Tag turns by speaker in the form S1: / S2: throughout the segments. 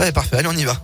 S1: Ouais, parfait. Allez, on y va.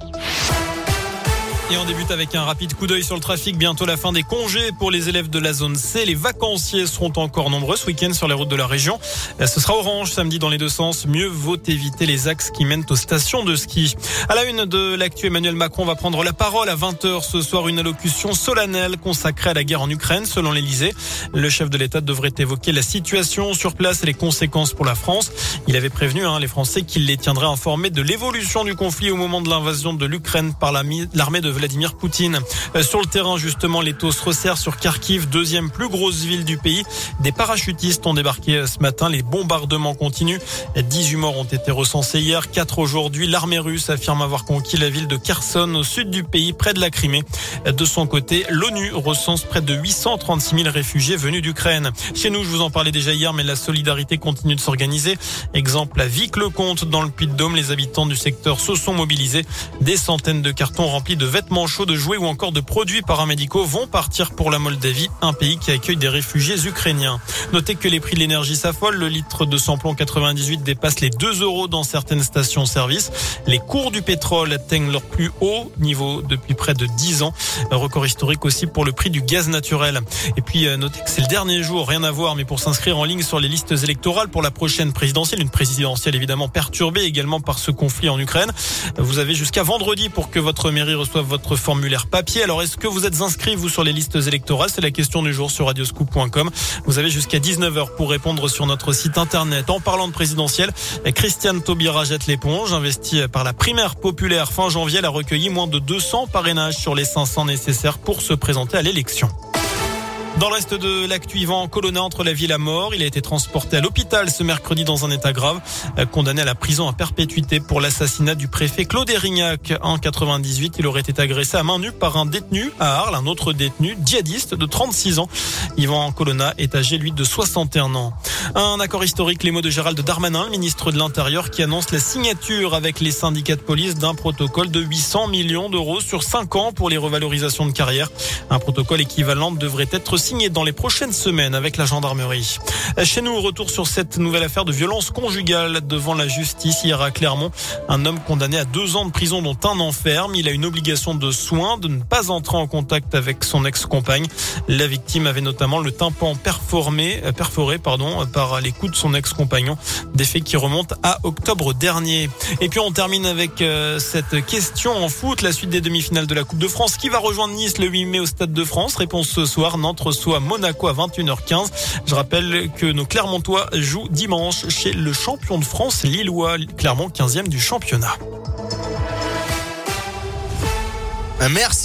S2: Et on débute avec un rapide coup d'œil sur le trafic. Bientôt la fin des congés pour les élèves de la zone C. Les vacanciers seront encore nombreux ce week-end sur les routes de la région. Ce sera orange samedi dans les deux sens. Mieux vaut éviter les axes qui mènent aux stations de ski. À la une de l'actu, Emmanuel Macron va prendre la parole à 20h ce soir. Une allocution solennelle consacrée à la guerre en Ukraine selon l'Elysée. Le chef de l'État devrait évoquer la situation sur place et les conséquences pour la France. Il avait prévenu hein, les Français qu'il les tiendrait informés de l'évolution du conflit au moment de l'invasion de l'Ukraine par l'armée de Vladimir Poutine. Euh, sur le terrain, justement, les taux se resserrent sur Kharkiv, deuxième plus grosse ville du pays. Des parachutistes ont débarqué euh, ce matin. Les bombardements continuent. 18 morts ont été recensés hier, 4 aujourd'hui. L'armée russe affirme avoir conquis la ville de Kherson au sud du pays, près de la Crimée. De son côté, l'ONU recense près de 836 000 réfugiés venus d'Ukraine. Chez nous, je vous en parlais déjà hier, mais la solidarité continue de s'organiser. Exemple à Vic-le-Comte, dans le Puy-de-Dôme, les habitants du secteur se sont mobilisés. Des centaines de cartons remplis de vêtements chauds, de jouets ou encore de produits paramédicaux vont partir pour la Moldavie, un pays qui accueille des réfugiés ukrainiens. Notez que les prix de l'énergie s'affolent. Le litre de samplon 98 dépasse les 2 euros dans certaines stations-service. Les cours du pétrole atteignent leur plus haut niveau depuis près de 10 ans. record historique aussi pour le prix du gaz naturel. Et puis, euh, notez que c'est le dernier jour, rien à voir, mais pour s'inscrire en ligne sur les listes électorales pour la prochaine présidentielle, une présidentielle évidemment perturbée également par ce conflit en Ukraine. Vous avez jusqu'à vendredi pour que votre mairie reçoive votre formulaire papier. Alors, est-ce que vous êtes inscrit, vous, sur les listes électorales? C'est la question du jour sur radioscoop.com. Vous avez jusqu'à 19h pour répondre sur notre site internet. En parlant de présidentielle, Christiane Taubira jette l'éponge. Investie par la primaire populaire fin janvier, elle a recueilli moins de 200 parrainages sur les 500 nécessaires pour se présenter à l'élection. Dans le reste de l'actu, Yvan Colonna entre la vie et la mort. Il a été transporté à l'hôpital ce mercredi dans un état grave, euh, condamné à la prison à perpétuité pour l'assassinat du préfet Claude Erignac. En 98, il aurait été agressé à main nue par un détenu à Arles, un autre détenu djihadiste de 36 ans. Yvan Colonna est âgé, lui, de 61 ans. Un accord historique, les mots de Gérald Darmanin, ministre de l'Intérieur, qui annonce la signature avec les syndicats de police d'un protocole de 800 millions d'euros sur 5 ans pour les revalorisations de carrière. Un protocole équivalent devrait être signé dans les prochaines semaines avec la gendarmerie. Chez nous, retour sur cette nouvelle affaire de violence conjugale devant la justice hier à Clermont. Un homme condamné à deux ans de prison dont un enferme. Il a une obligation de soins de ne pas entrer en contact avec son ex-compagne. La victime avait notamment le tympan perforé, euh, perforé pardon, par les coups de son ex-compagnon. Des faits qui remontent à octobre dernier. Et puis on termine avec euh, cette question en foot. La suite des demi-finales de la Coupe de France. Qui va rejoindre Nice le 8 mai au Stade de France Réponse ce soir. Nantes soit Monaco à 21h15. Je rappelle que nos Clermontois jouent dimanche chez le champion de France Lillois, Clermont 15e du championnat.
S1: Merci.